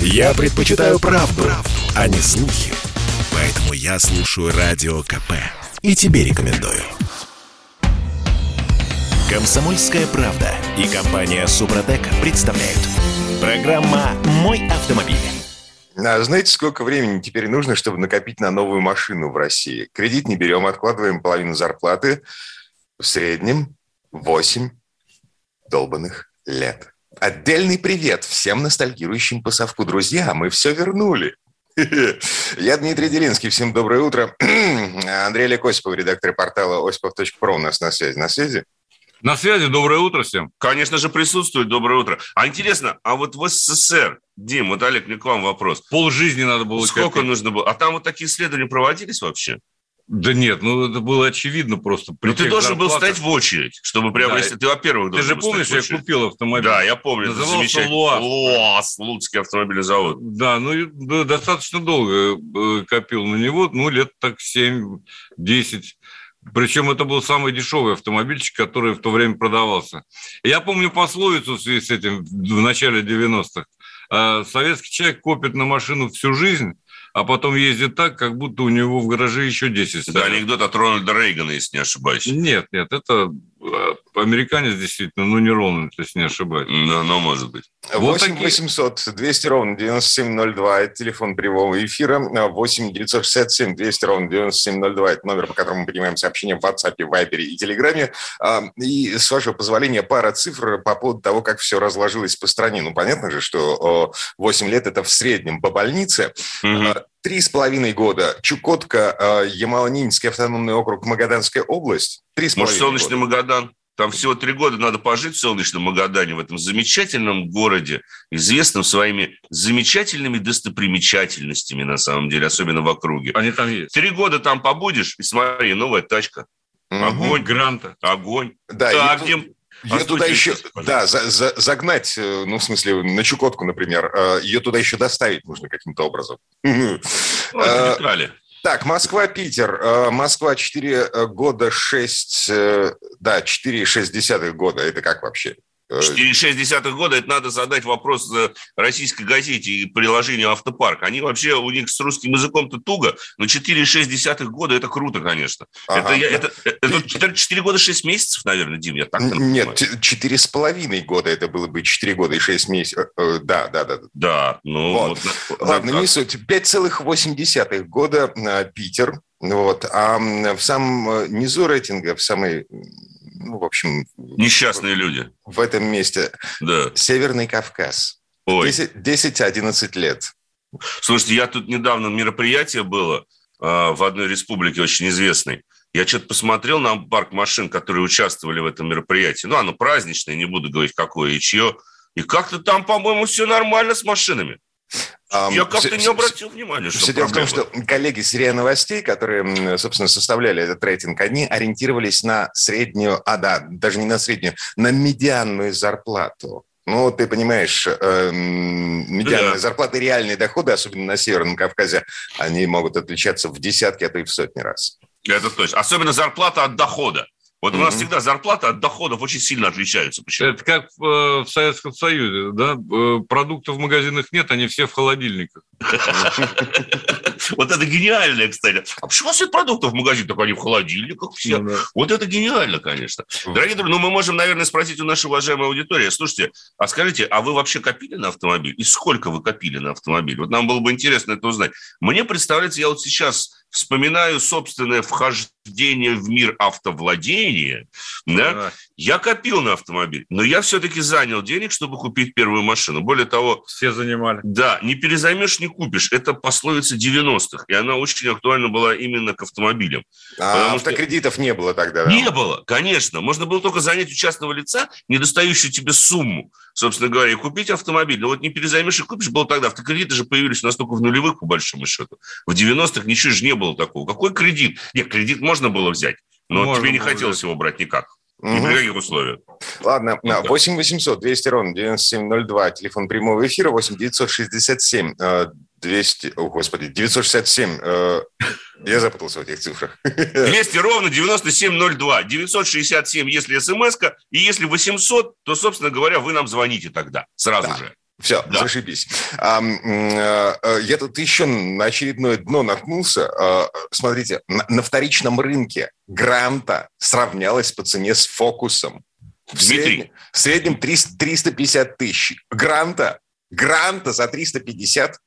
Я предпочитаю правду, правду, а не слухи. Поэтому я слушаю Радио КП. И тебе рекомендую. Комсомольская правда и компания Супротек представляют. Программа «Мой автомобиль». А знаете, сколько времени теперь нужно, чтобы накопить на новую машину в России? Кредит не берем, откладываем половину зарплаты. В среднем 8 долбанных лет. Отдельный привет всем ностальгирующим по совку. Друзья, мы все вернули. Я Дмитрий Делинский. Всем доброе утро. Андрей Олег Осипов, редактор портала осипов.про у нас на связи. На связи? На связи. Доброе утро всем. Конечно же, присутствует. Доброе утро. А интересно, а вот в СССР, Дим, вот, Олег, мне к вам вопрос. Пол жизни надо было... Сколько копить. нужно было? А там вот такие исследования проводились вообще? Да нет, ну это было очевидно просто. Но ты должен был стоять в очередь, чтобы приобрести. Да. Ты, во-первых, Ты же помнишь, я купил автомобиль. Да, я помню. Назывался ЛуАЗ. ЛуАЗ, Луцкий автомобильный завод. Да, ну да, достаточно долго э, копил на него, ну лет так 7-10. Причем это был самый дешевый автомобильчик, который в то время продавался. Я помню пословицу в связи с этим в начале 90-х. «А советский человек копит на машину всю жизнь, а потом ездит так, как будто у него в гараже еще 10 стоит. Да, анекдот от Рональда Рейгана, если не ошибаюсь. Нет, нет, это э, американец действительно, ну, не ровно, если не ошибаюсь. Ну, ну может быть. 8 вот 800 200 ровно 9702, это телефон прямого эфира. 8 967 200 ровно 9702, это номер, по которому мы принимаем сообщения в WhatsApp, Viber и Телеграме. А, и, с вашего позволения, пара цифр по поводу того, как все разложилось по стране. Ну, понятно же, что 8 лет – это в среднем по больнице. Угу. Три с половиной года Чукотка, а, Ямало-Ненецкий автономный округ, Магаданская область. Три с половиной Может, солнечный года. Магадан? Там всего три года надо пожить в солнечном Магадане, в этом замечательном городе, известном своими замечательными достопримечательностями, на самом деле, особенно в округе. Они там есть. Три года там побудешь, и смотри, новая тачка. Огонь. Гранта. Огонь. Да, так, Дим, ее туда еще, да, за, за, загнать, э, ну, в смысле, на Чукотку, например, э, ее туда еще доставить нужно каким-то образом. Ну, так, Москва-Питер. Э, Москва 4 э, года 6, э, да, 4,6 года. Это как вообще? 4,6 года, это надо задать вопрос российской газете и приложению «Автопарк». Они вообще, у них с русским языком-то туго, но 4,6 года – это круто, конечно. Ага. Это, это, это 4, 4 года 6 месяцев, наверное, Дим, я так Нет, 4,5 года это было бы 4 года и 6 месяцев. Да, да, да. Да, ну... Вот. Вот, Ладно, как... не суть. 5,8 года Питер. Вот. А в самом низу рейтинга, в самой ну, в общем... Несчастные люди. В этом месте. Да. Северный Кавказ. Ой. 10-11 лет. Слушайте, я тут недавно мероприятие было э, в одной республике очень известной. Я что-то посмотрел на парк машин, которые участвовали в этом мероприятии. Ну, оно праздничное, не буду говорить, какое и чье. И как-то там, по-моему, все нормально с машинами. Я как-то не обратил внимания, что Все дело в том, что коллеги с РИА Новостей, которые, собственно, составляли этот рейтинг, они ориентировались на среднюю, а да, даже не на среднюю, на медианную зарплату. Ну, ты понимаешь, э, медианные да. зарплаты, реальные доходы, особенно на Северном Кавказе, они могут отличаться в десятки, а то и в сотни раз. Это точно. Особенно зарплата от дохода. Вот mm-hmm. у нас всегда зарплата от доходов очень сильно отличаются. Почему? Это как в, в Советском Союзе, да? Э, продуктов в магазинах нет, они все в холодильниках. Вот это гениально, кстати. А почему у вас нет продуктов в магазине, только они в холодильниках все? Вот это гениально, конечно. Дорогие друзья, ну мы можем, наверное, спросить у нашей уважаемой аудитории. Слушайте, а скажите, а вы вообще копили на автомобиль? И сколько вы копили на автомобиль? Вот нам было бы интересно это узнать. Мне представляется, я вот сейчас вспоминаю собственное вхождение в мир автовладения, да, я копил на автомобиль, но я все-таки занял денег, чтобы купить первую машину. Более того... Все занимали. Да, не перезаймешь, не купишь. Это пословица 90-х, и она очень актуальна была именно к автомобилям. А автокредитов что... не было тогда, да? Не было, конечно. Можно было только занять у частного лица недостающую тебе сумму, собственно говоря, и купить автомобиль. Но вот не перезаймешь и купишь, было тогда. Автокредиты же появились настолько в нулевых, по большому счету. В 90-х ничего же не было такого. Какой кредит? Нет, кредит можно было взять, но можно тебе не хотелось взять. его брать никак. Ни при каких условиях. Ладно, ну, 8 800 200 ровно 9702, телефон прямого эфира, 8 967 200, о, господи, 967, э, я запутался в этих цифрах. 200 ровно 9702, 967, если смс и если 800, то, собственно говоря, вы нам звоните тогда, сразу да. же. Все, да. зашибись. А, я тут еще на очередное дно наткнулся. А, смотрите, на, на вторичном рынке Гранта сравнялась по цене с Фокусом. В среднем, в среднем 300, 350 тысяч. Гранта, Гранта за 350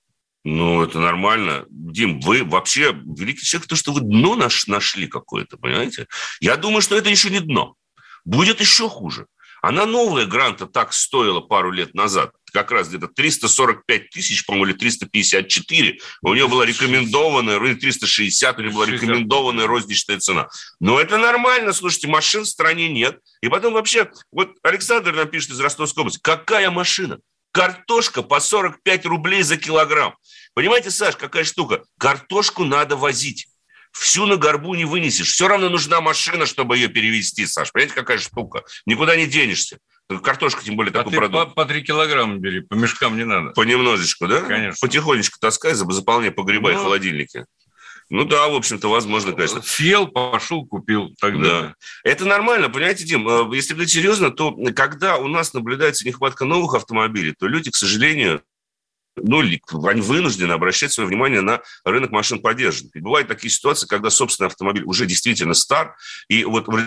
ну, это нормально. Дим, вы вообще великий человек, то, что вы дно наш, нашли какое-то, понимаете? Я думаю, что это еще не дно. Будет еще хуже. Она новая гранта так стоила пару лет назад. Как раз где-то 345 тысяч, по-моему, или 354. У нее была рекомендованная, или 360, у нее была рекомендованная розничная цена. Но это нормально, слушайте, машин в стране нет. И потом вообще, вот Александр нам пишет из Ростовской области, какая машина? Картошка по 45 рублей за килограмм. Понимаете, Саш, какая штука? Картошку надо возить. Всю на горбу не вынесешь. Все равно нужна машина, чтобы ее перевести, Саш. Понимаете, какая штука? Никуда не денешься. Картошка, тем более, а такой продукт. По, по 3 килограмма бери, по мешкам не надо. Понемножечку, да? Конечно. Потихонечку таскай, заполняй погребай ну, холодильники. Ну да, в общем-то, возможно, конечно. Съел, пошел, купил. Тогда. Да. Это нормально, понимаете, Дим, э, если говорить серьезно, то когда у нас наблюдается нехватка новых автомобилей, то люди, к сожалению, ну, они вынуждены обращать свое внимание на рынок машин поддержанных. И бывают такие ситуации, когда собственный автомобиль уже действительно стар, и вот в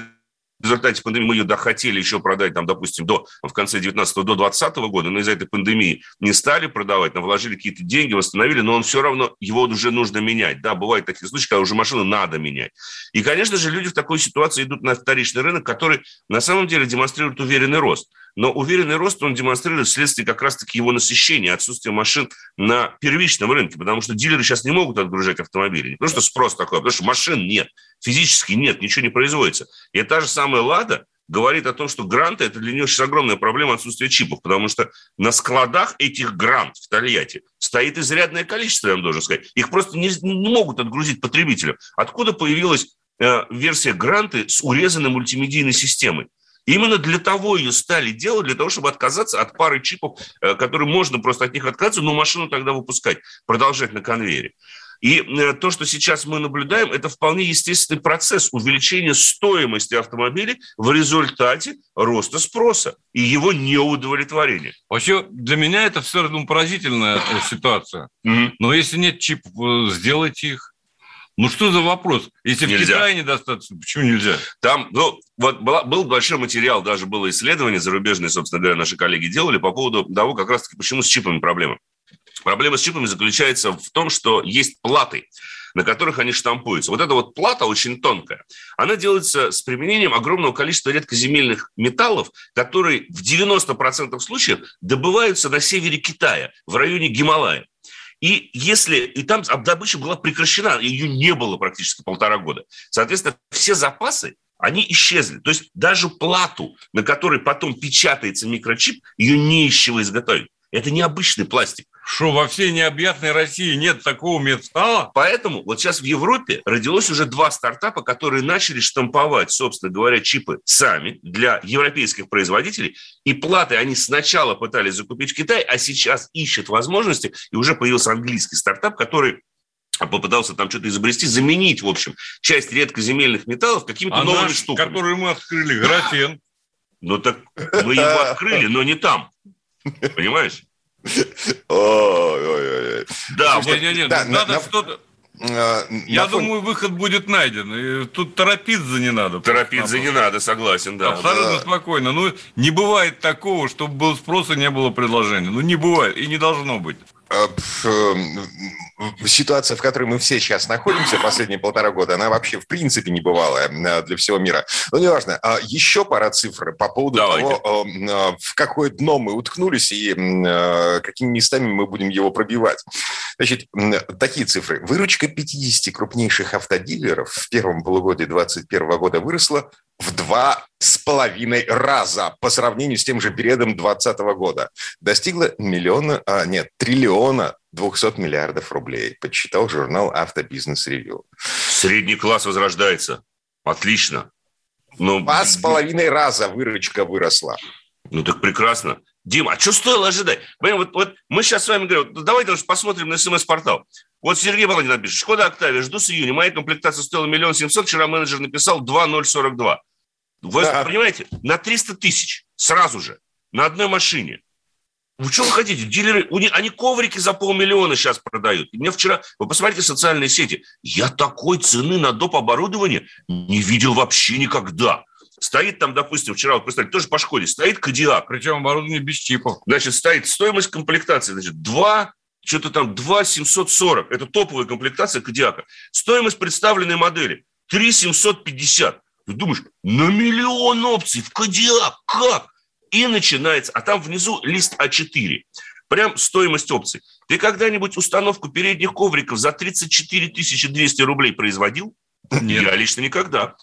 результате пандемии мы ее дохотели еще продать, там, допустим, до, в конце 19 до 20 года, но из-за этой пандемии не стали продавать, но вложили какие-то деньги, восстановили, но он все равно, его уже нужно менять. Да, бывают такие случаи, когда уже машину надо менять. И, конечно же, люди в такой ситуации идут на вторичный рынок, который на самом деле демонстрирует уверенный рост. Но уверенный рост он демонстрирует вследствие как раз-таки его насыщения, отсутствия машин на первичном рынке, потому что дилеры сейчас не могут отгружать автомобили. Не потому что спрос такой, а потому что машин нет, физически нет, ничего не производится. И та же самая «Лада», говорит о том, что гранты – это для нее сейчас огромная проблема отсутствия чипов, потому что на складах этих грант в Тольятти стоит изрядное количество, я вам должен сказать. Их просто не, не могут отгрузить потребителям. Откуда появилась э, версия гранты с урезанной мультимедийной системой? Именно для того ее стали делать, для того, чтобы отказаться от пары чипов, э, которые можно просто от них отказаться, но машину тогда выпускать, продолжать на конвейере. И э, то, что сейчас мы наблюдаем, это вполне естественный процесс увеличения стоимости автомобилей в результате роста спроса и его неудовлетворения. Вообще, для меня это все равно поразительная э, ситуация. Mm-hmm. Но если нет чипов, сделайте их. Ну что за вопрос? Если нельзя. в Китае недостаточно, почему нельзя? Там, ну, вот была, был большой материал, даже было исследование зарубежное, собственно говоря, наши коллеги делали по поводу того, как раз-таки, почему с чипами проблема. Проблема с чипами заключается в том, что есть платы, на которых они штампуются. Вот эта вот плата очень тонкая. Она делается с применением огромного количества редкоземельных металлов, которые в 90% случаев добываются на севере Китая, в районе Гималая. И если и там добыча была прекращена, ее не было практически полтора года. Соответственно, все запасы они исчезли. То есть даже плату, на которой потом печатается микрочип, ее не из чего изготовить. Это необычный пластик. Что, во всей необъятной России нет такого металла? Поэтому вот сейчас в Европе родилось уже два стартапа, которые начали штамповать, собственно говоря, чипы сами для европейских производителей. И платы они сначала пытались закупить в Китае, а сейчас ищут возможности. И уже появился английский стартап, который попытался там что-то изобрести, заменить, в общем, часть редкоземельных металлов какими-то а новыми наш, штуками. который мы открыли, графен. Ну так мы его открыли, но не там. Понимаешь? Ой-ой-ой. Да, не, не, не, да, надо на, что-то... А, Я фон... думаю, выход будет найден. И тут торопиться не надо. Торопиться не надо, согласен, да. Абсолютно да. спокойно. Ну, не бывает такого, чтобы был спрос и не было предложения. Ну, не бывает и не должно быть. А, ситуация, в которой мы все сейчас находимся последние полтора года, она вообще в принципе не бывалая э, для всего мира. Но неважно. А еще пара цифр по поводу Давайте. того, э, в какое дно мы уткнулись и э, какими местами мы будем его пробивать. Значит, такие цифры. Выручка 50 крупнейших автодилеров в первом полугодии 2021 года выросла в два с половиной раза по сравнению с тем же периодом 2020 года. Достигла миллиона, а, нет, триллиона 200 миллиардов рублей, подсчитал журнал «Автобизнес Ревью». Средний класс возрождается. Отлично. Но... Два с половиной раза выручка выросла. Ну так прекрасно. Дима, а что стоило ожидать? Понимаете, вот, вот мы сейчас с вами говорим, вот, давайте уж посмотрим на СМС-портал. Вот Сергей Володин напишет, Шкода Октавия, жду с июня, моя комплектация стоила миллион семьсот, вчера менеджер написал 2,042. Вы да. понимаете, на 300 тысяч сразу же, на одной машине. вы что вы хотите? Дилеры, у них, они коврики за полмиллиона сейчас продают. И мне вчера, вы посмотрите социальные сети, я такой цены на доп. оборудование не видел вообще никогда. Стоит там, допустим, вчера, вот представьте, тоже по школе, стоит Кадиак. Причем оборудование без чипов. Значит, стоит стоимость комплектации, значит, 2, что-то там 2 740. Это топовая комплектация Кадиака. Стоимость представленной модели 3 750. Ты думаешь, на миллион опций в Кадиак, как? И начинается, а там внизу лист А4. Прям стоимость опций. Ты когда-нибудь установку передних ковриков за 34 200 рублей производил? Нет. Я лично никогда.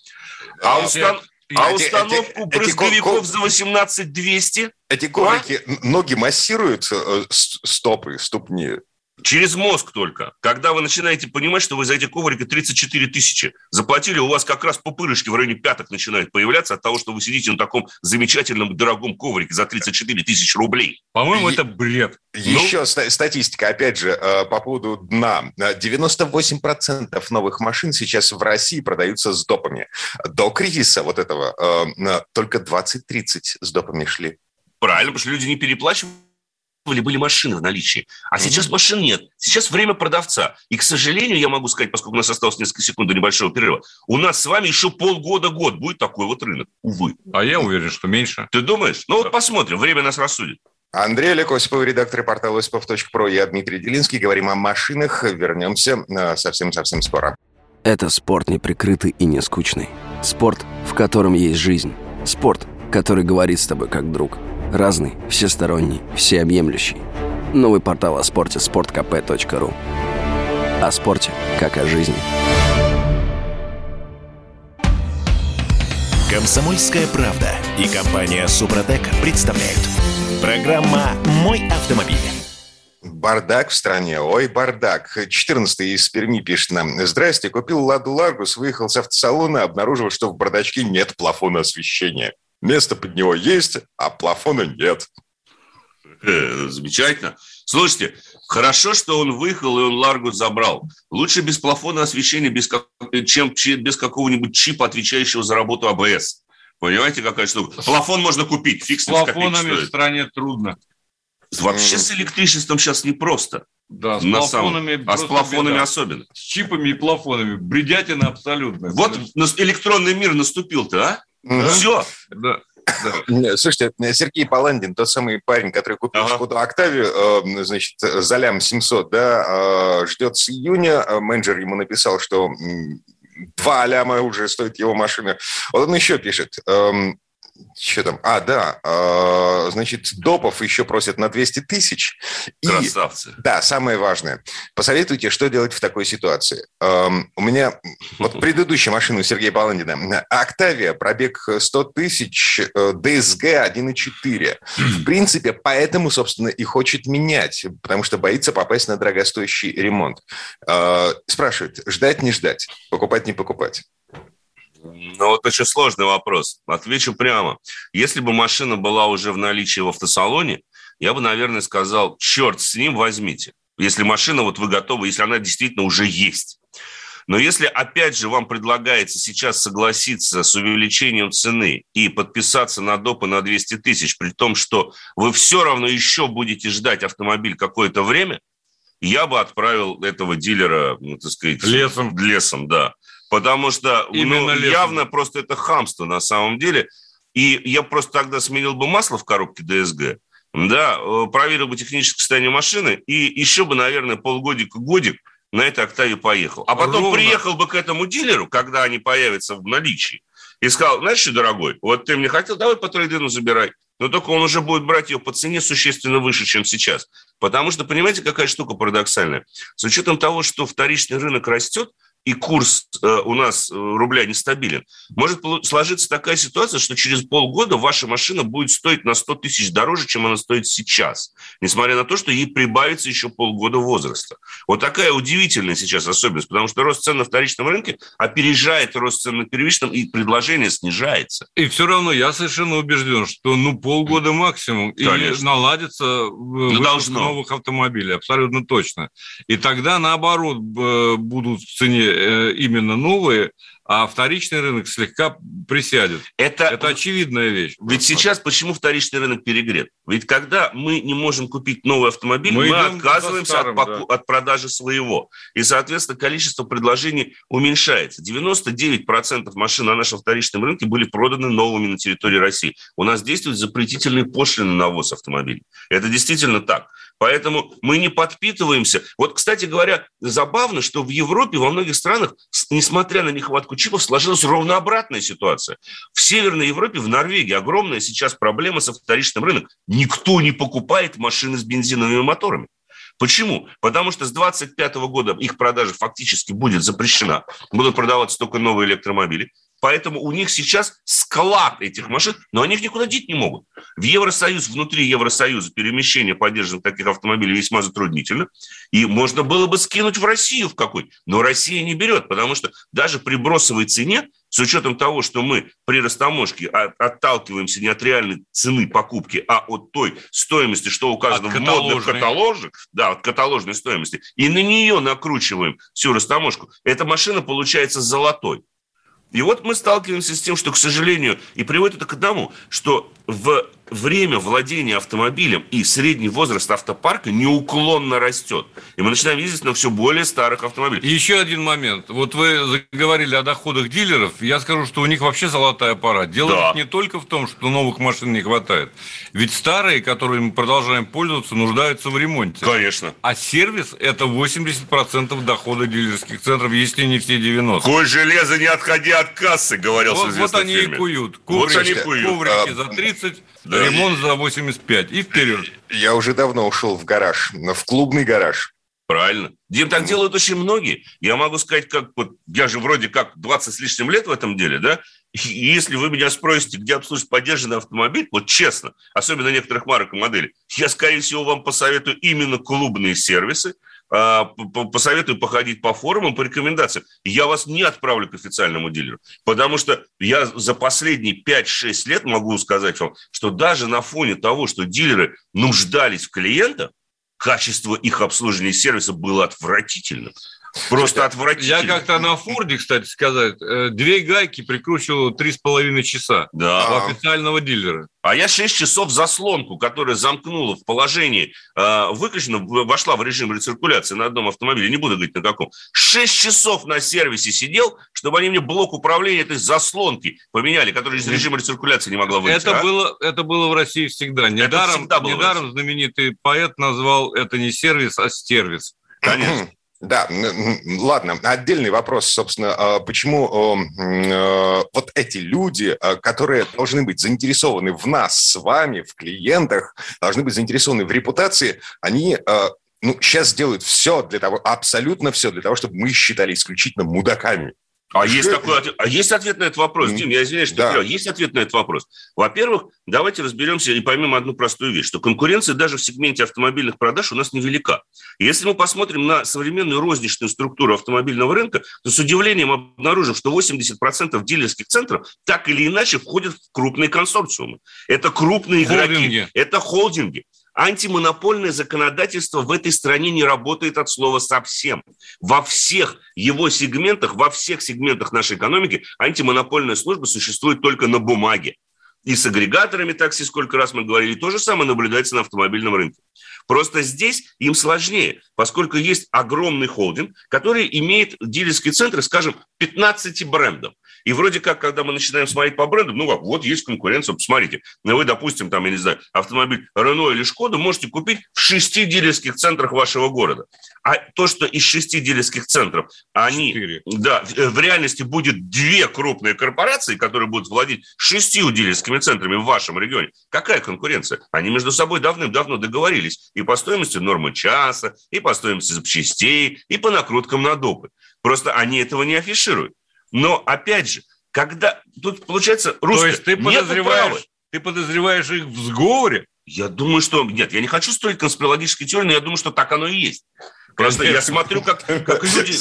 А, устан... а эти, установку эти, брызговиков эти, за 18 200? Эти коврики а? ноги массируют, э, стопы, ступни? Через мозг только. Когда вы начинаете понимать, что вы за эти коврики 34 тысячи заплатили, у вас как раз пупырышки в районе пяток начинают появляться от того, что вы сидите на таком замечательном дорогом коврике за 34 тысячи рублей. По-моему, это бред. Еще ну... статистика, опять же, э, по поводу дна. 98% новых машин сейчас в России продаются с допами. До кризиса вот этого э, только 20-30 с допами шли. Правильно, потому что люди не переплачивают были машины в наличии. А mm-hmm. сейчас машин нет. Сейчас время продавца. И, к сожалению, я могу сказать, поскольку у нас осталось несколько секунд до небольшого перерыва, у нас с вами еще полгода-год будет такой вот рынок. Увы. А я уверен, что меньше. Ты думаешь? Ну вот посмотрим, время нас рассудит. Андрей Олег Осипов, редактор портала осипов.про. Я Дмитрий Делинский. Говорим о машинах. Вернемся э, совсем-совсем скоро. Это спорт неприкрытый и не скучный. Спорт, в котором есть жизнь. Спорт, который говорит с тобой как друг – Разный, всесторонний, всеобъемлющий. Новый портал о спорте – sportkp.ru О спорте, как о жизни. Комсомольская правда и компания «Супротек» представляют. Программа «Мой автомобиль». Бардак в стране, ой, бардак. 14 из Перми пишет нам. Здрасте, купил «Ладу Ларгус», выехал с автосалона, обнаружил, что в бардачке нет плафона освещения. Место под него есть, а плафона нет. Э, замечательно. Слушайте, хорошо, что он выехал и он Ларгу забрал. Лучше без плафона освещения, без как... чем без какого-нибудь чипа, отвечающего за работу АБС. Понимаете, какая штука? Плафон можно купить, фиг с плафонами в стране трудно. Вообще с электричеством сейчас непросто. Да, с на плафонами. Самом... А с плафонами беда. особенно. С чипами и плафонами. Бредятина абсолютно. Вот электронный мир наступил-то, а? Угу. Все. Да. Да. Слушайте, Сергей Паландин, тот самый парень, который купил ага. Шкоду Октавию, э, значит, за лям 700, да, э, ждет с июня. Менеджер ему написал, что два ляма уже стоит его машина. Вот он еще пишет. Эм, что там? А, да. Э, значит, допов еще просят на 200 тысяч. И, Красавцы. Да, самое важное. Посоветуйте, что делать в такой ситуации. Э, у меня вот предыдущая машина у Сергея Баландина. Октавия, пробег 100 тысяч, э, ДСГ 1.4. В принципе, поэтому, собственно, и хочет менять, потому что боится попасть на дорогостоящий ремонт. Э, спрашивает, ждать, не ждать, покупать, не покупать. Ну, вот очень сложный вопрос. Отвечу прямо. Если бы машина была уже в наличии в автосалоне, я бы, наверное, сказал, черт с ним, возьмите. Если машина, вот вы готовы, если она действительно уже есть. Но если, опять же, вам предлагается сейчас согласиться с увеличением цены и подписаться на допы на 200 тысяч, при том, что вы все равно еще будете ждать автомобиль какое-то время, я бы отправил этого дилера, ну, так сказать, лесом. Лесом, да. Потому что ну, явно просто это хамство на самом деле. И я просто тогда сменил бы масло в коробке ДСГ, да, э, проверил бы техническое состояние машины и еще бы, наверное, полгодика-годик на этой «Октаве» поехал. А потом Ровно. приехал бы к этому дилеру, когда они появятся в наличии, и сказал, знаешь что, дорогой, вот ты мне хотел, давай по трейдину забирай. Но только он уже будет брать ее по цене существенно выше, чем сейчас. Потому что, понимаете, какая штука парадоксальная? С учетом того, что вторичный рынок растет, и курс э, у нас э, рубля нестабилен, может сложиться такая ситуация, что через полгода ваша машина будет стоить на 100 тысяч дороже, чем она стоит сейчас, несмотря на то, что ей прибавится еще полгода возраста. Вот такая удивительная сейчас особенность, потому что рост цен на вторичном рынке опережает рост цен на первичном, и предложение снижается. И все равно я совершенно убежден, что ну полгода максимум, Конечно. и наладится ну, должно. новых автомобилей, абсолютно точно. И тогда, наоборот, будут в цене э, именно новые, а вторичный рынок слегка присядет. Это, это очевидная вещь. Ведь сейчас почему вторичный рынок перегрет? Ведь когда мы не можем купить новый автомобиль, мы, мы отказываемся старым, от, поку- да. от продажи своего. И, соответственно, количество предложений уменьшается. 99% машин на нашем вторичном рынке были проданы новыми на территории России. У нас действуют запретительные пошлины на ввоз автомобилей. Это действительно так. Поэтому мы не подпитываемся. Вот, кстати говоря, забавно, что в Европе, во многих странах, несмотря на нехватку чипов, сложилась ровно обратная ситуация. В Северной Европе, в Норвегии огромная сейчас проблема со вторичным рынком. Никто не покупает машины с бензиновыми моторами. Почему? Потому что с 2025 года их продажа фактически будет запрещена. Будут продаваться только новые электромобили. Поэтому у них сейчас склад этих машин, но они их никуда деть не могут. В Евросоюз, внутри Евросоюза перемещение поддержанных таких автомобилей весьма затруднительно. И можно было бы скинуть в Россию в какой но Россия не берет, потому что даже при бросовой цене, с учетом того, что мы при растаможке отталкиваемся не от реальной цены покупки, а от той стоимости, что указано в модных каталожах, да, от каталожной стоимости, и на нее накручиваем всю растаможку, эта машина получается золотой. И вот мы сталкиваемся с тем, что, к сожалению, и приводит это к одному, что в время владения автомобилем и средний возраст автопарка неуклонно растет. И мы начинаем ездить на все более старых автомобилях. И еще один момент. Вот вы заговорили о доходах дилеров. Я скажу, что у них вообще золотая пора. Дело да. не только в том, что новых машин не хватает. Ведь старые, которые мы продолжаем пользоваться, нуждаются в ремонте. Конечно. А сервис – это 80% дохода дилерских центров, если не все 90%. Кой железо, не отходи от кассы, говорил вот, вот они фильме. и куют. Коврики, вот они куют. Коврики а... за 30, да. ремонт за 85 и вперед. Я уже давно ушел в гараж, в клубный гараж. Правильно. Дим, так делают очень многие. Я могу сказать, как вот я же вроде как 20 с лишним лет в этом деле, да? И если вы меня спросите, где обслуживать поддержанный автомобиль, вот честно, особенно некоторых марок и моделей, я, скорее всего, вам посоветую именно клубные сервисы, посоветую походить по форумам, по рекомендациям. Я вас не отправлю к официальному дилеру, потому что я за последние 5-6 лет могу сказать вам, что даже на фоне того, что дилеры нуждались в клиентах, качество их обслуживания сервиса было отвратительным. Просто отвратительно. Я как-то на Форде, кстати сказать, э, две гайки прикручивал три с половиной часа да. у официального дилера. А я 6 часов заслонку, которая замкнула в положении, э, выключена, вошла в режим рециркуляции на одном автомобиле, не буду говорить на каком. 6 часов на сервисе сидел, чтобы они мне блок управления этой заслонки поменяли, которая из режима рециркуляции не могла выйти. Это, а? было, это было в России всегда. Недаром, это всегда было недаром знаменитый поэт назвал это не сервис, а стервис. Конечно. Да, ладно, отдельный вопрос, собственно, а почему э, вот эти люди, э, которые должны быть заинтересованы в нас с вами, в клиентах, должны быть заинтересованы в репутации, они э, ну, сейчас делают все для того, абсолютно все для того, чтобы мы считали исключительно мудаками. А есть, такой, а есть ответ на этот вопрос, Дим, я извиняюсь, что да. я Есть ответ на этот вопрос. Во-первых, давайте разберемся и поймем одну простую вещь, что конкуренция даже в сегменте автомобильных продаж у нас невелика. Если мы посмотрим на современную розничную структуру автомобильного рынка, то с удивлением обнаружим, что 80% дилерских центров так или иначе входят в крупные консорциумы. Это крупные холдинги. игроки, это холдинги. Антимонопольное законодательство в этой стране не работает от слова совсем. Во всех его сегментах, во всех сегментах нашей экономики антимонопольная служба существует только на бумаге. И с агрегаторами такси, сколько раз мы говорили, то же самое наблюдается на автомобильном рынке. Просто здесь им сложнее, поскольку есть огромный холдинг, который имеет дилерские центры, скажем, 15 брендов. И вроде как, когда мы начинаем смотреть по брендам, ну как, вот есть конкуренция, посмотрите. Ну вы, допустим, там, я не знаю, автомобиль Renault или Шкода можете купить в шести дилерских центрах вашего города. А то, что из шести дилерских центров, они, 4. да, в реальности будет две крупные корпорации, которые будут владеть шестью дилерскими центрами в вашем регионе. Какая конкуренция? Они между собой давным-давно договорились и по стоимости нормы часа, и по стоимости запчастей, и по накруткам на допы. Просто они этого не афишируют. Но, опять же, когда... Тут, получается, русское... То есть ты подозреваешь, ты подозреваешь их в сговоре? Я думаю, что... Нет, я не хочу строить конспирологические теории, но я думаю, что так оно и есть. Просто я смотрю, как, как люди...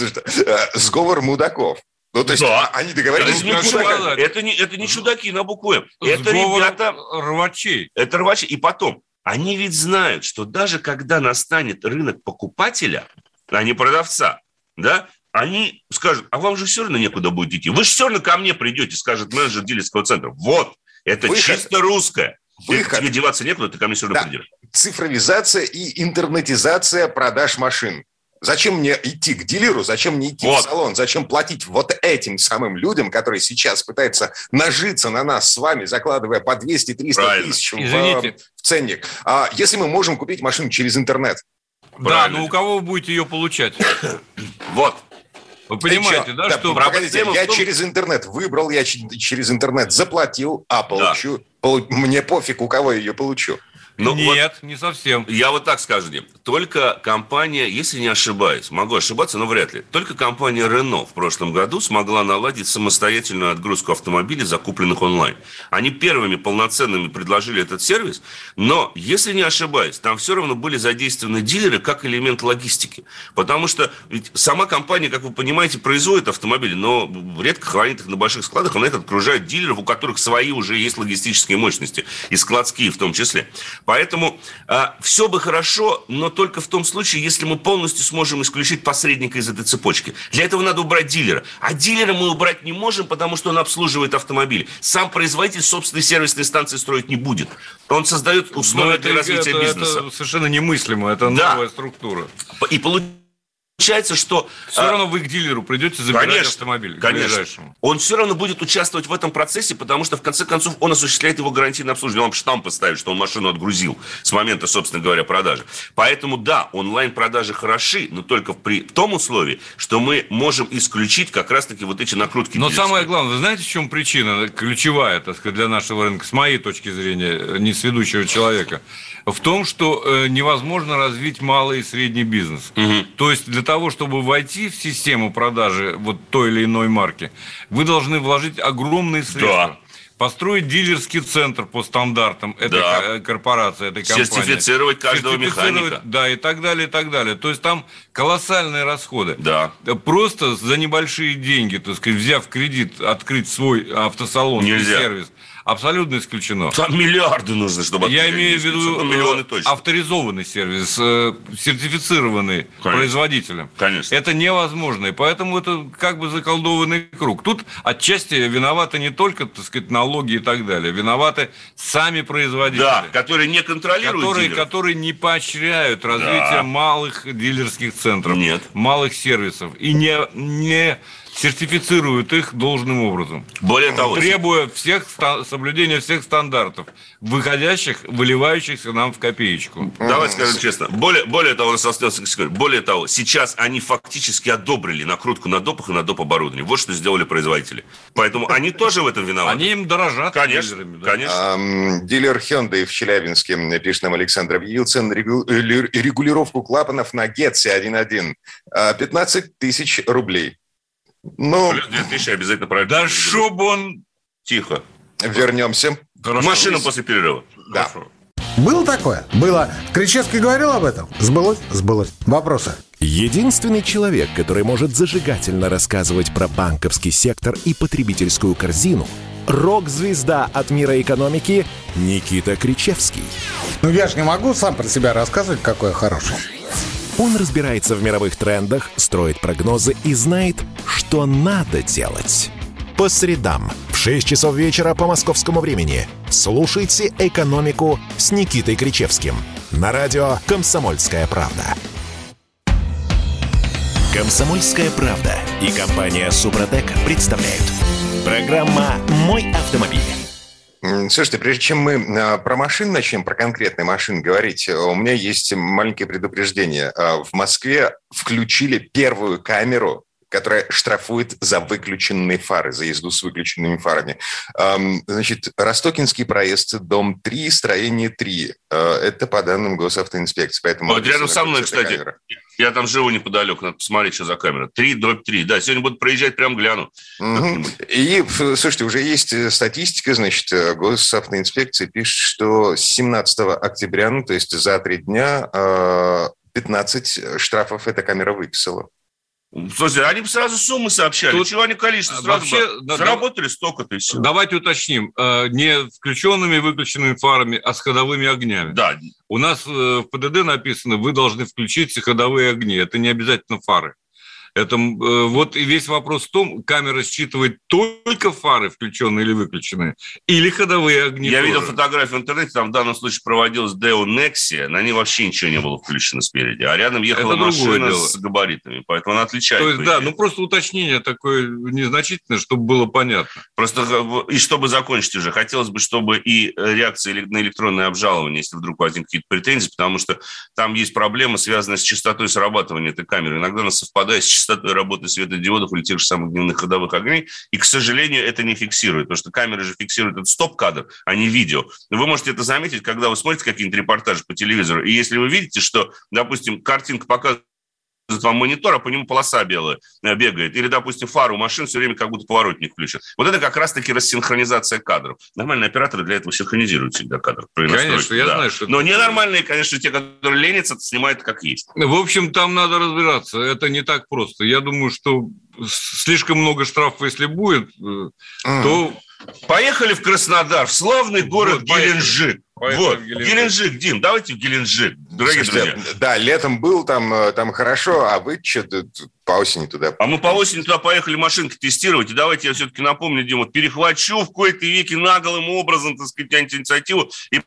Э, сговор мудаков. Ну, то есть да. они договорились. Это, это, не, это не чудаки на букву М. Это ребята... рвачей. Это рвачи. И потом, они ведь знают, что даже когда настанет рынок покупателя, а не продавца, да, они скажут, а вам же все равно некуда будет идти. Вы же все равно ко мне придете, скажет менеджер дилерского центра. Вот, это Выход. чисто русское. Выход. Тебе деваться некуда, ты ко мне все равно да. придешь. Цифровизация и интернетизация продаж машин. Зачем мне идти к дилеру, зачем мне идти вот. в салон, зачем платить вот этим самым людям, которые сейчас пытаются нажиться на нас с вами, закладывая по 200-300 тысяч в, в ценник. А если мы можем купить машину через интернет? Да, но у кого вы будете ее получать? Вот. Вы понимаете, да, да что... Погодите, я том... через интернет выбрал, я через интернет заплатил, а получу... Да. Мне пофиг, у кого я ее получу. Ну, Нет, вот, не совсем. Я вот так скажу. Только компания, если не ошибаюсь, могу ошибаться, но вряд ли, только компания Renault в прошлом году смогла наладить самостоятельную отгрузку автомобилей, закупленных онлайн. Они первыми полноценными предложили этот сервис, но, если не ошибаюсь, там все равно были задействованы дилеры как элемент логистики. Потому что ведь сама компания, как вы понимаете, производит автомобили, но редко хранит их на больших складах, она их отгружает дилеров, у которых свои уже есть логистические мощности, и складские в том числе. Поэтому а, все бы хорошо, но только в том случае, если мы полностью сможем исключить посредника из этой цепочки. Для этого надо убрать дилера. А дилера мы убрать не можем, потому что он обслуживает автомобиль. Сам производитель собственной сервисной станции строить не будет. Он создает условия это, для развития это, бизнеса. Это совершенно немыслимо. Это да. новая структура. И получается получается, что... Все а, равно вы к дилеру придете забирать конечно, автомобиль. Конечно. Он все равно будет участвовать в этом процессе, потому что, в конце концов, он осуществляет его гарантийное обслуживание. Он штамп поставит, что он машину отгрузил с момента, собственно говоря, продажи. Поэтому, да, онлайн-продажи хороши, но только при том условии, что мы можем исключить как раз-таки вот эти накрутки. Но самое главное, вы знаете, в чем причина ключевая, так сказать, для нашего рынка, с моей точки зрения, не сведущего человека? В том, что э, невозможно развить малый и средний бизнес. Угу. То есть для того, чтобы войти в систему продажи вот той или иной марки, вы должны вложить огромные средства. Да построить дилерский центр по стандартам этой да. корпорации, этой компании. Сертифицировать каждого Сертифицировать, механика. Да, и так далее, и так далее. То есть там колоссальные расходы. Да. Просто за небольшие деньги, так сказать, взяв кредит, открыть свой автосалон Нельзя. сервис, абсолютно исключено. Там миллиарды нужны, чтобы... Я имею в виду миллионы точно. авторизованный сервис, э, сертифицированный Конечно. производителем. Конечно. Это невозможно, и поэтому это как бы заколдованный круг. Тут отчасти виноваты не только, так сказать, налоги и так далее, виноваты сами производители. Да, которые не контролируют которые, которые не поощряют развитие да. малых дилерских центров, Нет. малых сервисов и не, не сертифицируют их должным образом. Более того, требуя всех соблюдения всех стандартов, выходящих, выливающихся нам в копеечку. Давайте скажем честно. Более, более того, более того, сейчас они фактически одобрили накрутку на допах и на доп. оборудование. Вот что сделали производители. Поэтому они тоже в этом виноваты. Они им дорожат. Конечно, дилерами, да? конечно. А, дилер Hyundai в Челябинске, пишет нам Александр, объявил цену регулировку клапанов на Гетсе 1.1. 15 тысяч рублей. Ну, Плюс 2000 обязательно правильно. Да чтобы он... Тихо. Вернемся. Хорошо. Машина после перерыва. Да. Хорошо. Было такое? Было. Кричевский говорил об этом? Сбылось? Сбылось. Вопросы? Единственный человек, который может зажигательно рассказывать про банковский сектор и потребительскую корзину – рок-звезда от мира экономики Никита Кричевский. Ну, я же не могу сам про себя рассказывать, какой я хороший. Он разбирается в мировых трендах, строит прогнозы и знает, что надо делать. По средам в 6 часов вечера по московскому времени слушайте «Экономику» с Никитой Кричевским на радио «Комсомольская правда». «Комсомольская правда» и компания «Супротек» представляют. Программа «Мой автомобиль». Слушайте, прежде чем мы а, про машины начнем, про конкретные машины говорить, у меня есть маленькое предупреждение. А, в Москве включили первую камеру которая штрафует за выключенные фары, за езду с выключенными фарами. Значит, Ростокинский проезд, дом 3, строение 3. Э, это по данным госавтоинспекции. Поэтому вот рядом со мной, кстати, камера. я там живу неподалеку, надо посмотреть, что за камера. 3 дробь 3. Да, сегодня буду проезжать, прям гляну. Угу. И, слушайте, уже есть э, статистика, значит, э, госавтоинспекция пишет, что с 17 октября, ну, то есть за три дня, 15 штрафов эта камера выписала. Слушайте, они бы сразу суммы сообщали. Тут Чего они количество? Сразу вообще, бы заработали да, столько-то и все. Давайте уточним. Э, не включенными выключенными фарами, а с ходовыми огнями. Да. У нас э, в ПДД написано, вы должны включить ходовые огни. Это не обязательно фары. Это э, вот и весь вопрос в том, камера считывает только фары включенные или выключенные, или ходовые огни. Я видел фотографию в интернете, там в данном случае проводилась Deo Nexia, на ней вообще ничего не было включено спереди, а рядом ехала Это машина с габаритами, поэтому она отличается. То есть, да, ну просто уточнение такое незначительное, чтобы было понятно. Просто, э, и чтобы закончить уже, хотелось бы, чтобы и реакция на электронное обжалование, если вдруг возникнут какие-то претензии, потому что там есть проблема, связанная с частотой срабатывания этой камеры. Иногда она совпадает с частотой работы светодиодов или тех же самых дневных ходовых огней, и, к сожалению, это не фиксирует, потому что камеры же фиксируют этот стоп-кадр, а не видео. Вы можете это заметить, когда вы смотрите какие-нибудь репортажи по телевизору, и если вы видите, что, допустим, картинка показывает вам монитор, а по нему полоса белая э, бегает. Или, допустим, фару машин все время как будто поворотник включат. Вот это как раз-таки рассинхронизация кадров. Нормальные операторы для этого синхронизируют всегда кадр. Конечно, я да. знаю, что... Но ненормальные, конечно, те, которые ленятся, снимают как есть. В общем, там надо разбираться. Это не так просто. Я думаю, что слишком много штрафов, если будет, mm. то... Поехали в Краснодар, в славный город вот, Геленджик. Вот, Геленджик. Геленджик, Дим, давайте в Геленджик, дорогие Слушайте, друзья. Да, летом был там, э, там хорошо, а вы что-то по осени туда? А мы по осени туда поехали машинки тестировать, и давайте я все-таки напомню, Дим, вот перехвачу в кои-то веки наголым образом, так сказать, антиинициативу и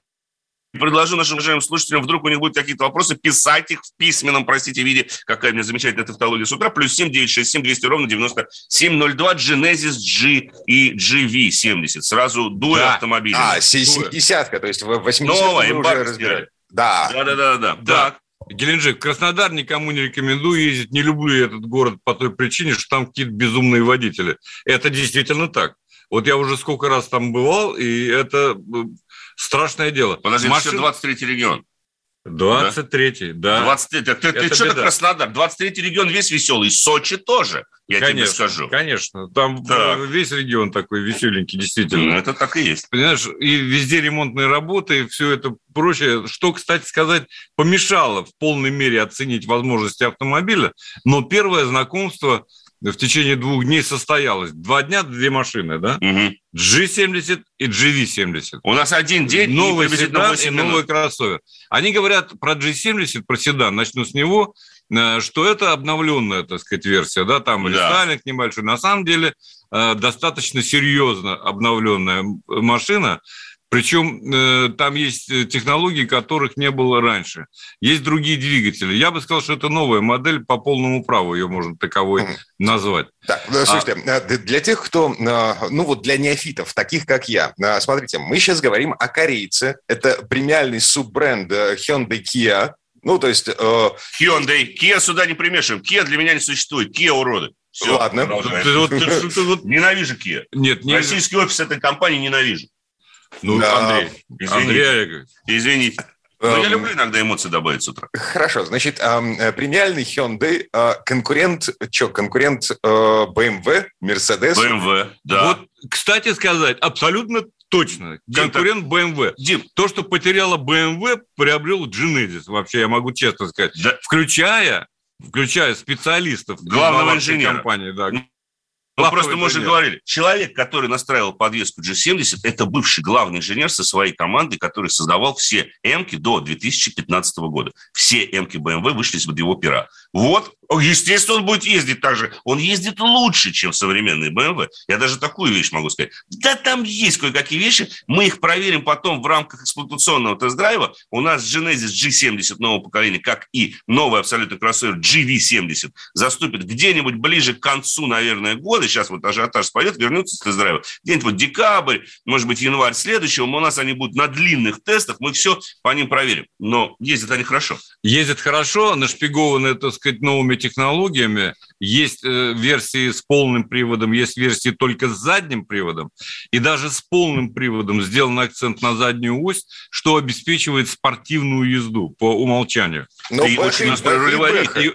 предложу нашим уважаемым слушателям, вдруг у них будут какие-то вопросы, писать их в письменном, простите, виде. Какая у меня замечательная тавтология с утра. Плюс 7 967 200 ровно 9702 Genesis G и GV70. Сразу дуя да. автомобиля. А, 70-ка, то есть 80 Новая, уже разбирали. Да. Да-да-да. да. Так. Геленджик, Краснодар никому не рекомендую ездить. Не люблю этот город по той причине, что там какие-то безумные водители. Это действительно так. Вот я уже сколько раз там бывал, и это страшное дело. Подожди, Машин... 23-й регион. 23-й, да. 23 ты, ты, ты что-то Краснодар. 23-й регион весь веселый. Сочи тоже, я конечно, тебе скажу. Конечно, там так. весь регион такой веселенький, действительно. Ну, это так и есть. Понимаешь, и везде ремонтные работы, и все это прочее. Что, кстати сказать, помешало в полной мере оценить возможности автомобиля. Но первое знакомство – в течение двух дней состоялось. Два дня, две машины, да? Угу. G70 и GV70. У нас один день новый и седан и новый кроссовер. Они говорят про G70, про седан, начну с него, э, что это обновленная, так сказать, версия, да, там да. рестайлинг небольшой. На самом деле э, достаточно серьезно обновленная машина, причем э, там есть э, технологии, которых не было раньше. Есть другие двигатели. Я бы сказал, что это новая модель, по полному праву ее можно таковой назвать. Так, ну, слушайте, а... для тех, кто, ну вот для неофитов, таких как я, смотрите, мы сейчас говорим о корейце. Это премиальный суббренд Hyundai Kia. Ну, то есть... Э... Hyundai. Kia сюда не примешиваем. Kia для меня не существует. Kia уроды. Все, Ладно. Ненавижу Kia. Нет, не... Российский офис этой компании ненавижу. Ну, да. Андрей, извините. Андрей, извините. Но я эм, люблю иногда эмоции добавить с утра. Хорошо, значит, э, премиальный Hyundai, э, конкурент, что, конкурент BMW, Mercedes? BMW, да. Вот, кстати сказать, абсолютно точно. Дим, конкурент так... BMW. Дим. То, что потеряла BMW, приобрел Genesis, вообще, я могу честно сказать. Да. Включая включая специалистов главного инженера компании, да, мы просто, мы уже говорили, человек, который настраивал подвеску G70, это бывший главный инженер со своей командой, который создавал все м до 2015 года. Все м BMW вышли из-под его пера. Вот, естественно, он будет ездить так же. Он ездит лучше, чем современный BMW. Я даже такую вещь могу сказать. Да там есть кое-какие вещи. Мы их проверим потом в рамках эксплуатационного тест-драйва. У нас Genesis G70 нового поколения, как и новый абсолютно кроссовер GV70, заступит где-нибудь ближе к концу, наверное, года. Сейчас вот ажиотаж спадет, вернется с тест-драйва. Где-нибудь вот декабрь, может быть, январь следующего. У нас они будут на длинных тестах. Мы все по ним проверим. Но ездят они хорошо. Ездят хорошо, нашпигованы, так сказать, новыми технологиями. Есть э, версии с полным приводом, есть версии только с задним приводом. И даже с полным приводом сделан акцент на заднюю ось, что обеспечивает спортивную езду по умолчанию. Но и очень и, и,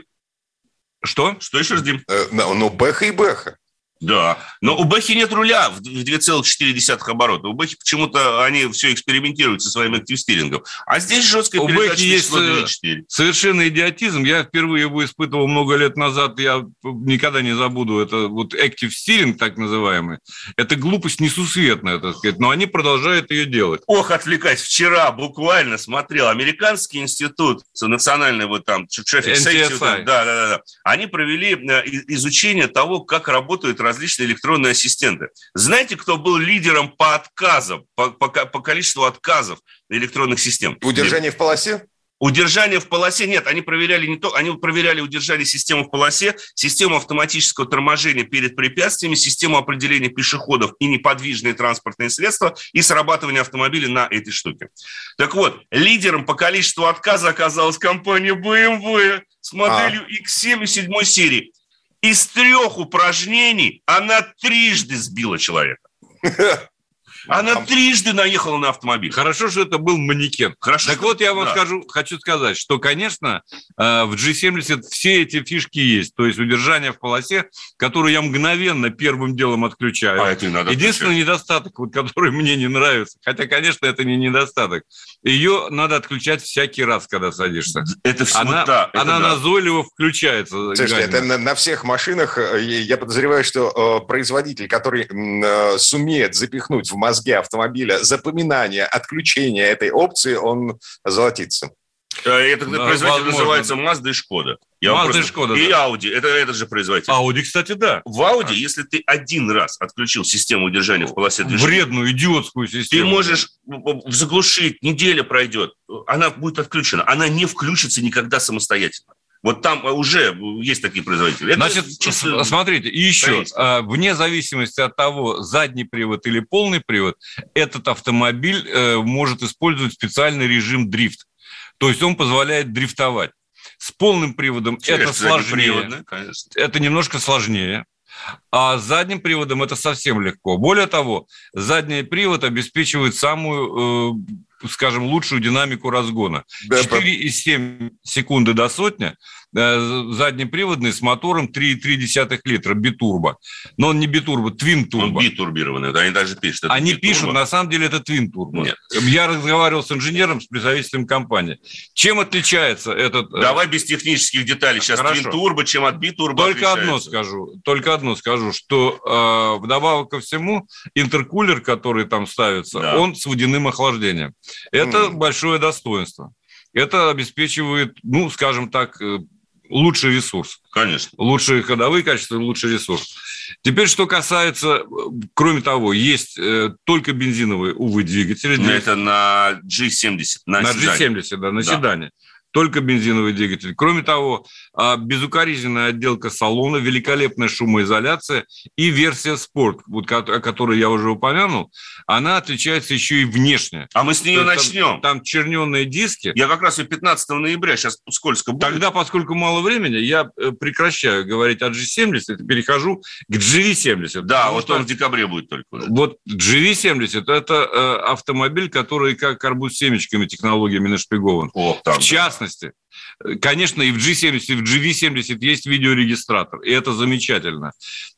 Что? Что еще, Дим? Э, ну, Бэха и Бэха. Да, но у Бэхи нет руля в 2,4 оборота. У Бэхи почему-то они все экспериментируют со своим активстирингом. А здесь жесткая у передача Бэхи есть 2,4. совершенно идиотизм. Я впервые его испытывал много лет назад. Я никогда не забуду. Это вот active steering, так называемый. Это глупость несусветная, так сказать. Но они продолжают ее делать. Ох, отвлекаясь. Вчера буквально смотрел американский институт национальный вот там safety, да, да, да, да. Они провели э, изучение того, как работают различные электронные ассистенты. Знаете, кто был лидером по отказам, по, по, по количеству отказов электронных систем? Удержание в полосе? Удержание в полосе нет, они проверяли не то, они проверяли удержали систему в полосе, систему автоматического торможения перед препятствиями, систему определения пешеходов и неподвижные транспортные средства и срабатывание автомобиля на этой штуке. Так вот, лидером по количеству отказа оказалась компания BMW с моделью а. X7 и 7 серии. Из трех упражнений она трижды сбила человека. Она трижды наехала на автомобиль. Хорошо, что это был манекен. Хорошо. Так вот, я вам да. скажу, хочу сказать, что, конечно, э, в G70 все эти фишки есть. То есть удержание в полосе, которую я мгновенно первым делом отключаю. А это надо Единственный отключать. недостаток, вот, который мне не нравится, хотя, конечно, это не недостаток, ее надо отключать всякий раз, когда садишься. Это все она, да, это она да. назойливо включается. Слушайте, это на, на всех машинах, э, я подозреваю, что э, производитель, который э, сумеет запихнуть в мозги автомобиля запоминание, отключение этой опции, он золотится. Э, это да, производитель возможно. называется Mazda и Шкода. Я Mazda просто... и Шкода. И да. Audi. Это этот же производитель. Audi, кстати, да. В Audi, а. если ты один раз отключил систему удержания в полосе движения... Вредную, идиотскую систему. Ты можешь заглушить, неделя пройдет, она будет отключена. Она не включится никогда самостоятельно. Вот там уже есть такие производители. Это Значит, чисто... смотрите, и еще, Конечно. вне зависимости от того, задний привод или полный привод, этот автомобиль э, может использовать специальный режим дрифт. То есть он позволяет дрифтовать. С полным приводом Через это сложнее. Конечно. Это немножко сложнее. А с задним приводом это совсем легко. Более того, задний привод обеспечивает самую э, скажем, лучшую динамику разгона. Да, 4,7 секунды до сотни, заднеприводный с мотором 3,3 литра, битурбо. Но он не битурбо, твин-турбо. Он битурбированный, да, они даже пишут. Это они битурбо. пишут, на самом деле это твин-турбо. Нет. Я разговаривал с инженером, с представителем компании. Чем отличается этот... Э, Давай без технических деталей. Сейчас твин-турбо, чем от битурбо Только одно скажу, только одно скажу, что э, вдобавок ко всему интеркулер, который там ставится, да. он с водяным охлаждением. Это mm. большое достоинство. Это обеспечивает, ну, скажем так, э, лучший ресурс. Конечно. Лучшие ходовые качества, лучший ресурс. Теперь, что касается, кроме того, есть э, только бензиновые, увы, двигатели. Это на G70. На, на G70, да, на да. седане только бензиновый двигатель. Кроме того, а, безукоризненная отделка салона, великолепная шумоизоляция и версия спорт, вот, о которой я уже упомянул, она отличается еще и внешне. А мы с нее начнем. Там, там черненные диски. Я как раз и 15 ноября, сейчас скользко будет. Тогда, поскольку мало времени, я э, прекращаю говорить о G70 и перехожу к GV70. Да, вот он в декабре будет только. Уже. Вот GV70 – это э, автомобиль, который как арбуз с семечками технологиями нашпигован. О, там, в частности, частности. Конечно, и в G70, и в GV70 есть видеорегистратор, и это замечательно.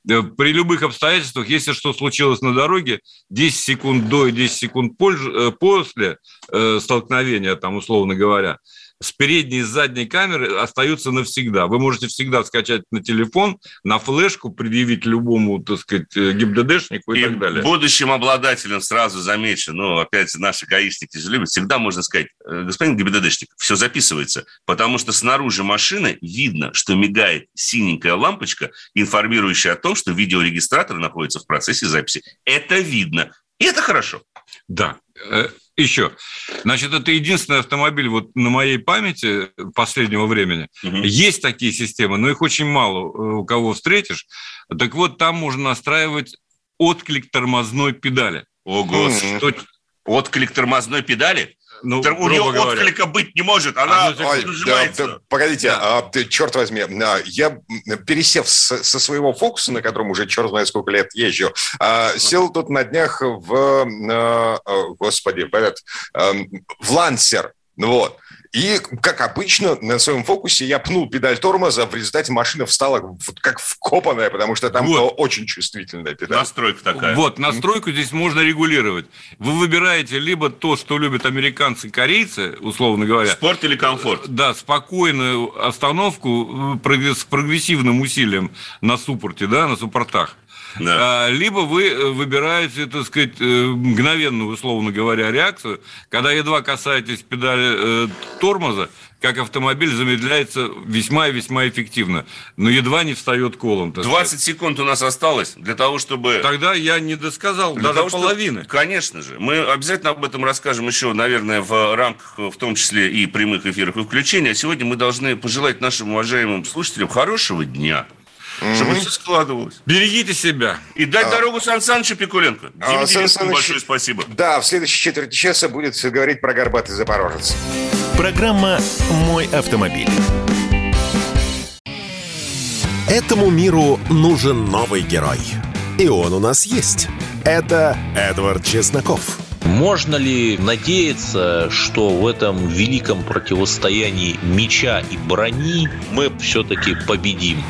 Э, при любых обстоятельствах, если что случилось на дороге, 10 секунд до и 10 секунд э, после э, столкновения, там, условно говоря, с передней и с задней камеры остаются навсегда. Вы можете всегда скачать на телефон, на флешку, предъявить любому, так сказать, э, ГИБДДшнику и, и так далее. будущим обладателям сразу замечу, ну, опять наши гаишники же любят, всегда можно сказать, «Э, господин ГИБДДшник, все записывается, потому что снаружи машины видно, что мигает синенькая лампочка, информирующая о том, что видеорегистратор находится в процессе записи. Это видно. И это хорошо. Да. Еще. Значит, это единственный автомобиль вот на моей памяти последнего времени. Угу. Есть такие системы, но их очень мало э, у кого встретишь. Так вот, там можно настраивать отклик тормозной педали. О, Господи. Отклик тормозной педали? Ну, у нее говоря. отклика быть не может, она Ой, да, да, Погодите, да. а, ты, черт возьми, а, я, пересев с, со своего фокуса, на котором уже черт знает сколько лет езжу, а, сел тут на днях в, а, господи, этот, а, в Лансер, вот, И, как обычно, на своем фокусе я пнул педаль тормоза, в результате машина встала вот как вкопанная, потому что там вот. очень чувствительная педаль. Настройка такая. Вот, настройку здесь можно регулировать. Вы выбираете либо то, что любят американцы и корейцы, условно говоря. Спорт или комфорт? Да, спокойную остановку э, с прогрессивным усилием на суппорте, да, на суппортах. Да. А, либо вы э, выбираете, так сказать, э, мгновенную, условно говоря, реакцию, когда едва касаетесь педали э, тормоза, как автомобиль замедляется весьма и весьма эффективно, но едва не встает колом. 20 сказать. секунд у нас осталось для того, чтобы... Тогда я не досказал для даже того, половины. Чтобы... Конечно же. Мы обязательно об этом расскажем еще, наверное, в рамках, в том числе и прямых эфиров и включения. А сегодня мы должны пожелать нашим уважаемым слушателям хорошего дня – mm-hmm. чтобы все складывалось. Берегите себя. И дать а... дорогу Сан Санычу Пикуленко. А, Диме Сан большое спасибо. Да, в следующей четверти часа будет говорить про горбатый Запорожец. Программа «Мой автомобиль». Этому миру нужен новый герой. И он у нас есть. Это Эдвард Чесноков. Можно ли надеяться, что в этом великом противостоянии меча и брони мы все-таки победим?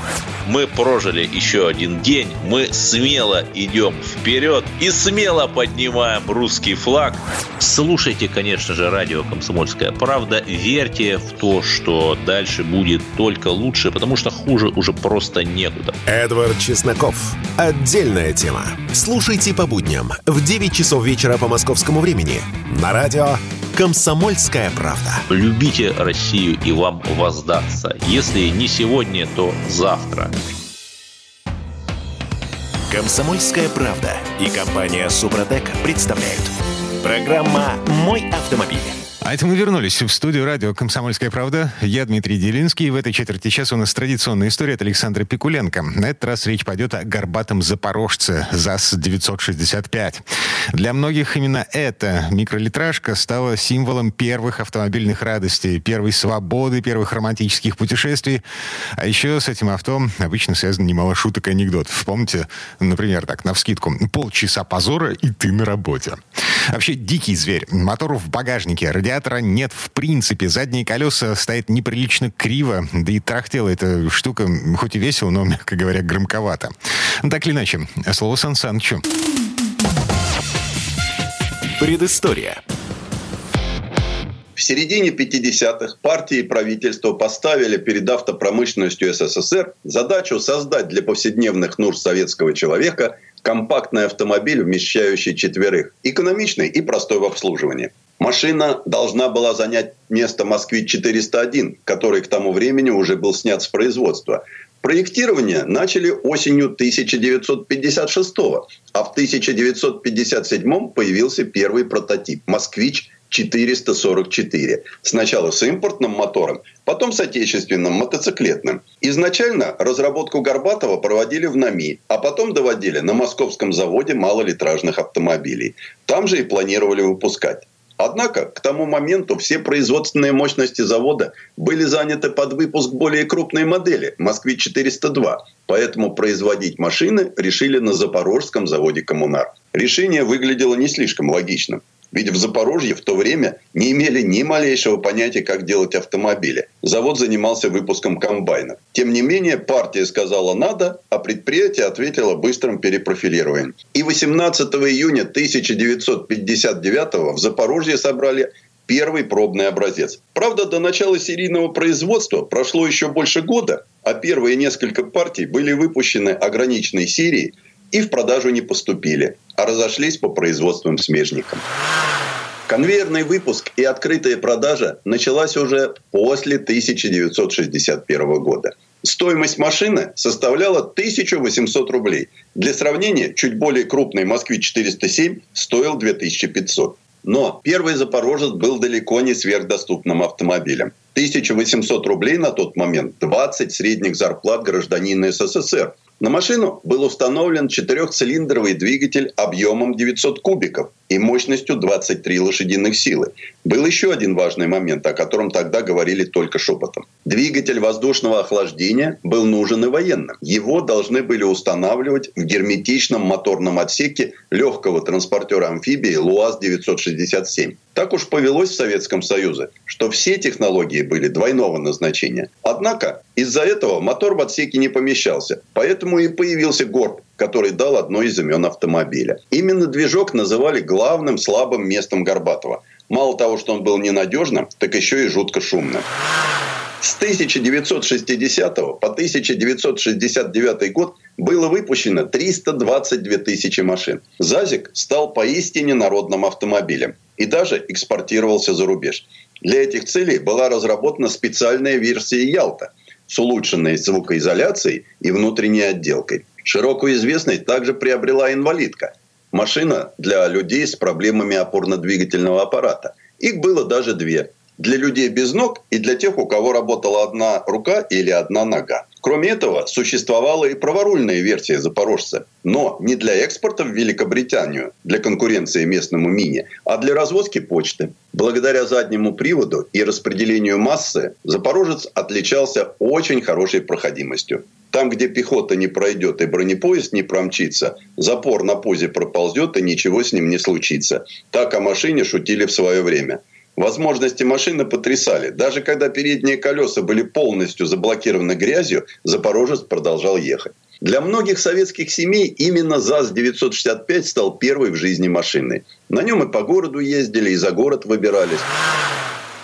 Мы прожили еще один день, мы смело идем вперед и смело поднимаем русский флаг. Слушайте, конечно же, радио «Комсомольская правда». Верьте в то, что дальше будет только лучше, потому что хуже уже просто некуда. Эдвард Чесноков. Отдельная тема. Слушайте по будням в 9 часов вечера по московскому времени на радио «Комсомольская правда». Любите Россию и вам воздастся. Если не сегодня, то завтра. «Комсомольская правда» и компания «Супротек» представляют. Программа «Мой автомобиль». А это мы вернулись в студию радио «Комсомольская правда». Я Дмитрий Делинский. И в этой четверти часа у нас традиционная история от Александра Пикуленко. На этот раз речь пойдет о горбатом запорожце ЗАЗ-965. Для многих именно эта микролитражка стала символом первых автомобильных радостей, первой свободы, первых романтических путешествий. А еще с этим авто обычно связано немало шуток и анекдотов. Помните, например, так, на вскидку, полчаса позора, и ты на работе. Вообще дикий зверь. Мотор в багажнике, радиатора нет в принципе. Задние колеса стоят неприлично криво. Да и трахтела эта штука, хоть и весело, но, мягко говоря, громковато. Так или иначе, слово Сан Санычу. Предыстория. В середине 50-х партии и правительство поставили перед автопромышленностью СССР задачу создать для повседневных нужд советского человека компактный автомобиль, вмещающий четверых, экономичный и простой в обслуживании. Машина должна была занять место «Москвич-401», который к тому времени уже был снят с производства. Проектирование начали осенью 1956 а в 1957 появился первый прототип «Москвич 444. Сначала с импортным мотором, потом с отечественным мотоциклетным. Изначально разработку Горбатова проводили в НАМИ, а потом доводили на московском заводе малолитражных автомобилей. Там же и планировали выпускать. Однако к тому моменту все производственные мощности завода были заняты под выпуск более крупной модели «Москвич-402», поэтому производить машины решили на запорожском заводе «Коммунар». Решение выглядело не слишком логичным. Ведь в Запорожье в то время не имели ни малейшего понятия, как делать автомобили. Завод занимался выпуском комбайнов. Тем не менее, партия сказала «надо», а предприятие ответило быстрым перепрофилированием. И 18 июня 1959 в Запорожье собрали первый пробный образец. Правда, до начала серийного производства прошло еще больше года, а первые несколько партий были выпущены ограниченной серией и в продажу не поступили а разошлись по производственным смежникам. Конвейерный выпуск и открытая продажа началась уже после 1961 года. Стоимость машины составляла 1800 рублей. Для сравнения, чуть более крупный «Москвич-407» стоил 2500. Но первый «Запорожец» был далеко не сверхдоступным автомобилем. 1800 рублей на тот момент – 20 средних зарплат гражданина СССР – на машину был установлен четырехцилиндровый двигатель объемом 900 кубиков. И мощностью 23 лошадиных силы. Был еще один важный момент, о котором тогда говорили только шепотом. Двигатель воздушного охлаждения был нужен и военным. Его должны были устанавливать в герметичном моторном отсеке легкого транспортера амфибии ЛуАЗ-967. Так уж повелось в Советском Союзе, что все технологии были двойного назначения. Однако из-за этого мотор в отсеке не помещался, поэтому и появился горб, который дал одно из имен автомобиля. Именно движок называли главным слабым местом Горбатова. Мало того, что он был ненадежным, так еще и жутко шумным. С 1960 по 1969 год было выпущено 322 тысячи машин. ЗАЗик стал поистине народным автомобилем и даже экспортировался за рубеж. Для этих целей была разработана специальная версия «Ялта» с улучшенной звукоизоляцией и внутренней отделкой. Широкую известность также приобрела инвалидка. Машина для людей с проблемами опорно-двигательного аппарата. Их было даже две. Для людей без ног и для тех, у кого работала одна рука или одна нога. Кроме этого, существовала и праворульная версия «Запорожца», но не для экспорта в Великобританию, для конкуренции местному мини, а для развозки почты. Благодаря заднему приводу и распределению массы «Запорожец» отличался очень хорошей проходимостью. Там, где пехота не пройдет и бронепоезд не промчится, запор на позе проползет и ничего с ним не случится. Так о машине шутили в свое время. Возможности машины потрясали. Даже когда передние колеса были полностью заблокированы грязью, Запорожец продолжал ехать. Для многих советских семей именно ЗАЗ-965 стал первой в жизни машиной. На нем и по городу ездили, и за город выбирались.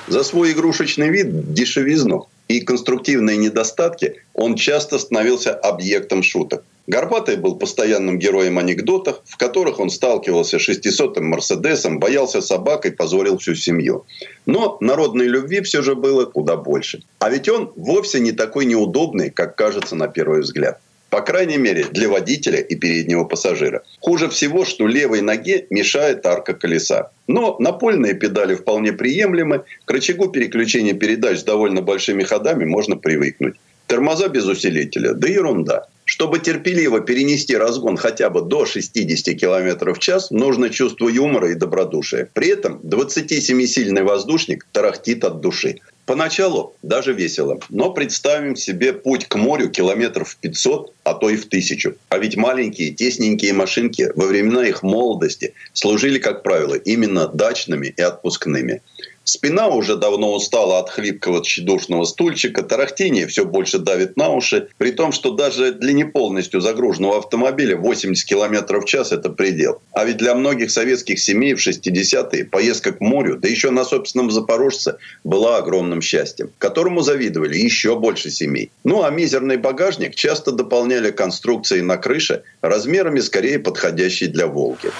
За свой игрушечный вид, дешевизну и конструктивные недостатки он часто становился объектом шуток. Горбатый был постоянным героем анекдотов, в которых он сталкивался с 600-м Мерседесом, боялся собак и позорил всю семью. Но народной любви все же было куда больше. А ведь он вовсе не такой неудобный, как кажется на первый взгляд. По крайней мере, для водителя и переднего пассажира. Хуже всего, что левой ноге мешает арка колеса. Но напольные педали вполне приемлемы. К рычагу переключения передач с довольно большими ходами можно привыкнуть. Тормоза без усилителя, да ерунда. Чтобы терпеливо перенести разгон хотя бы до 60 км в час, нужно чувство юмора и добродушия. При этом 27-сильный воздушник тарахтит от души. Поначалу даже весело, но представим себе путь к морю километров 500, а то и в тысячу. А ведь маленькие, тесненькие машинки во времена их молодости служили, как правило, именно дачными и отпускными. Спина уже давно устала от хлипкого тщедушного стульчика, тарахтение все больше давит на уши, при том, что даже для неполностью загруженного автомобиля 80 км в час – это предел. А ведь для многих советских семей в 60-е поездка к морю, да еще на собственном Запорожце, была огромным счастьем, которому завидовали еще больше семей. Ну а мизерный багажник часто дополняли конструкцией на крыше размерами скорее подходящей для «Волги».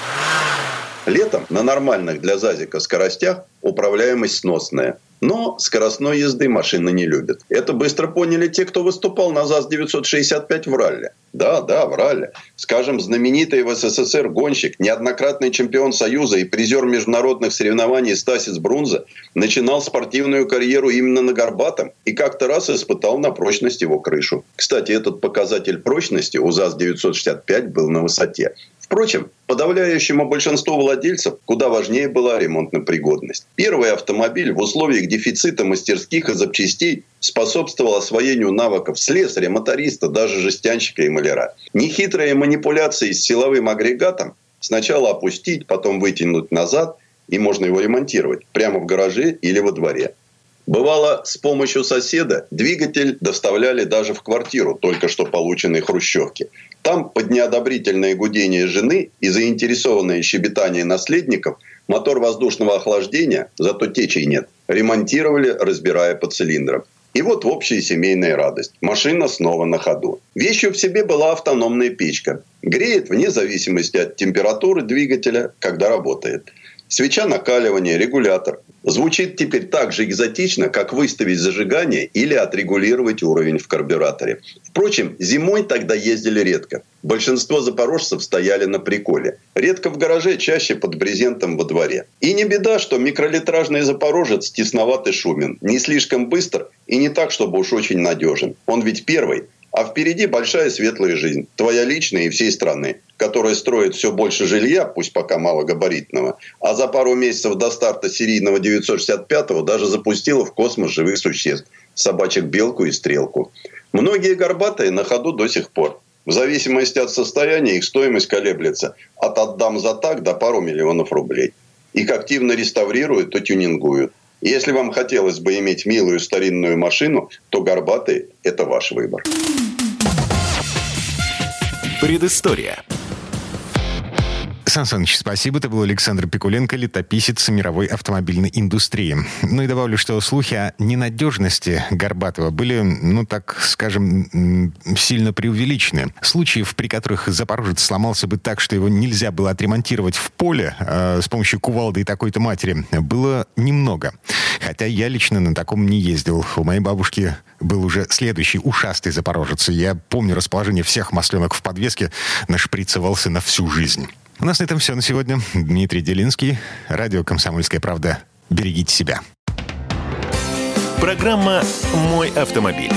Летом на нормальных для ЗАЗика скоростях управляемость сносная. Но скоростной езды машины не любят. Это быстро поняли те, кто выступал на ЗАЗ-965 в ралли. Да, да, в ралли. Скажем, знаменитый в СССР гонщик, неоднократный чемпион Союза и призер международных соревнований Стасис Брунза начинал спортивную карьеру именно на Горбатом и как-то раз испытал на прочность его крышу. Кстати, этот показатель прочности у ЗАЗ-965 был на высоте. Впрочем, подавляющему большинству владельцев куда важнее была ремонтная пригодность. Первый автомобиль в условиях дефицита мастерских и запчастей способствовал освоению навыков слесаря, моториста, даже жестянщика и маляра. Нехитрые манипуляции с силовым агрегатом сначала опустить, потом вытянуть назад, и можно его ремонтировать прямо в гараже или во дворе. Бывало, с помощью соседа двигатель доставляли даже в квартиру только что полученной хрущевки. Там под неодобрительное гудение жены и заинтересованное щебетание наследников мотор воздушного охлаждения, зато течей нет, ремонтировали, разбирая по цилиндрам. И вот общая семейная радость. Машина снова на ходу. Вещью в себе была автономная печка. Греет вне зависимости от температуры двигателя, когда работает. Свеча накаливания, регулятор. Звучит теперь так же экзотично, как выставить зажигание или отрегулировать уровень в карбюраторе. Впрочем, зимой тогда ездили редко. Большинство запорожцев стояли на приколе. Редко в гараже, чаще под брезентом во дворе. И не беда, что микролитражный запорожец тесноват и шумен. Не слишком быстр и не так, чтобы уж очень надежен. Он ведь первый. А впереди большая светлая жизнь, твоя личная и всей страны, которая строит все больше жилья, пусть пока малогабаритного, а за пару месяцев до старта серийного 965-го даже запустила в космос живых существ – собачек белку и стрелку. Многие горбатые на ходу до сих пор. В зависимости от состояния их стоимость колеблется от отдам за так до пару миллионов рублей. Их активно реставрируют, то тюнингуют. Если вам хотелось бы иметь милую старинную машину, то горбатый – это ваш выбор. Предыстория. Сан Саныч, спасибо. Это был Александр Пикуленко, летописец мировой автомобильной индустрии. Ну и добавлю, что слухи о ненадежности Горбатова были, ну так скажем, сильно преувеличены. Случаев, при которых Запорожец сломался бы так, что его нельзя было отремонтировать в поле э, с помощью кувалды и такой-то матери, было немного. Хотя я лично на таком не ездил. У моей бабушки был уже следующий ушастый запорожец. Я помню расположение всех масленок в подвеске, нашприцевался на всю жизнь. У нас на этом все на сегодня. Дмитрий Делинский, радио «Комсомольская правда». Берегите себя. Программа «Мой автомобиль».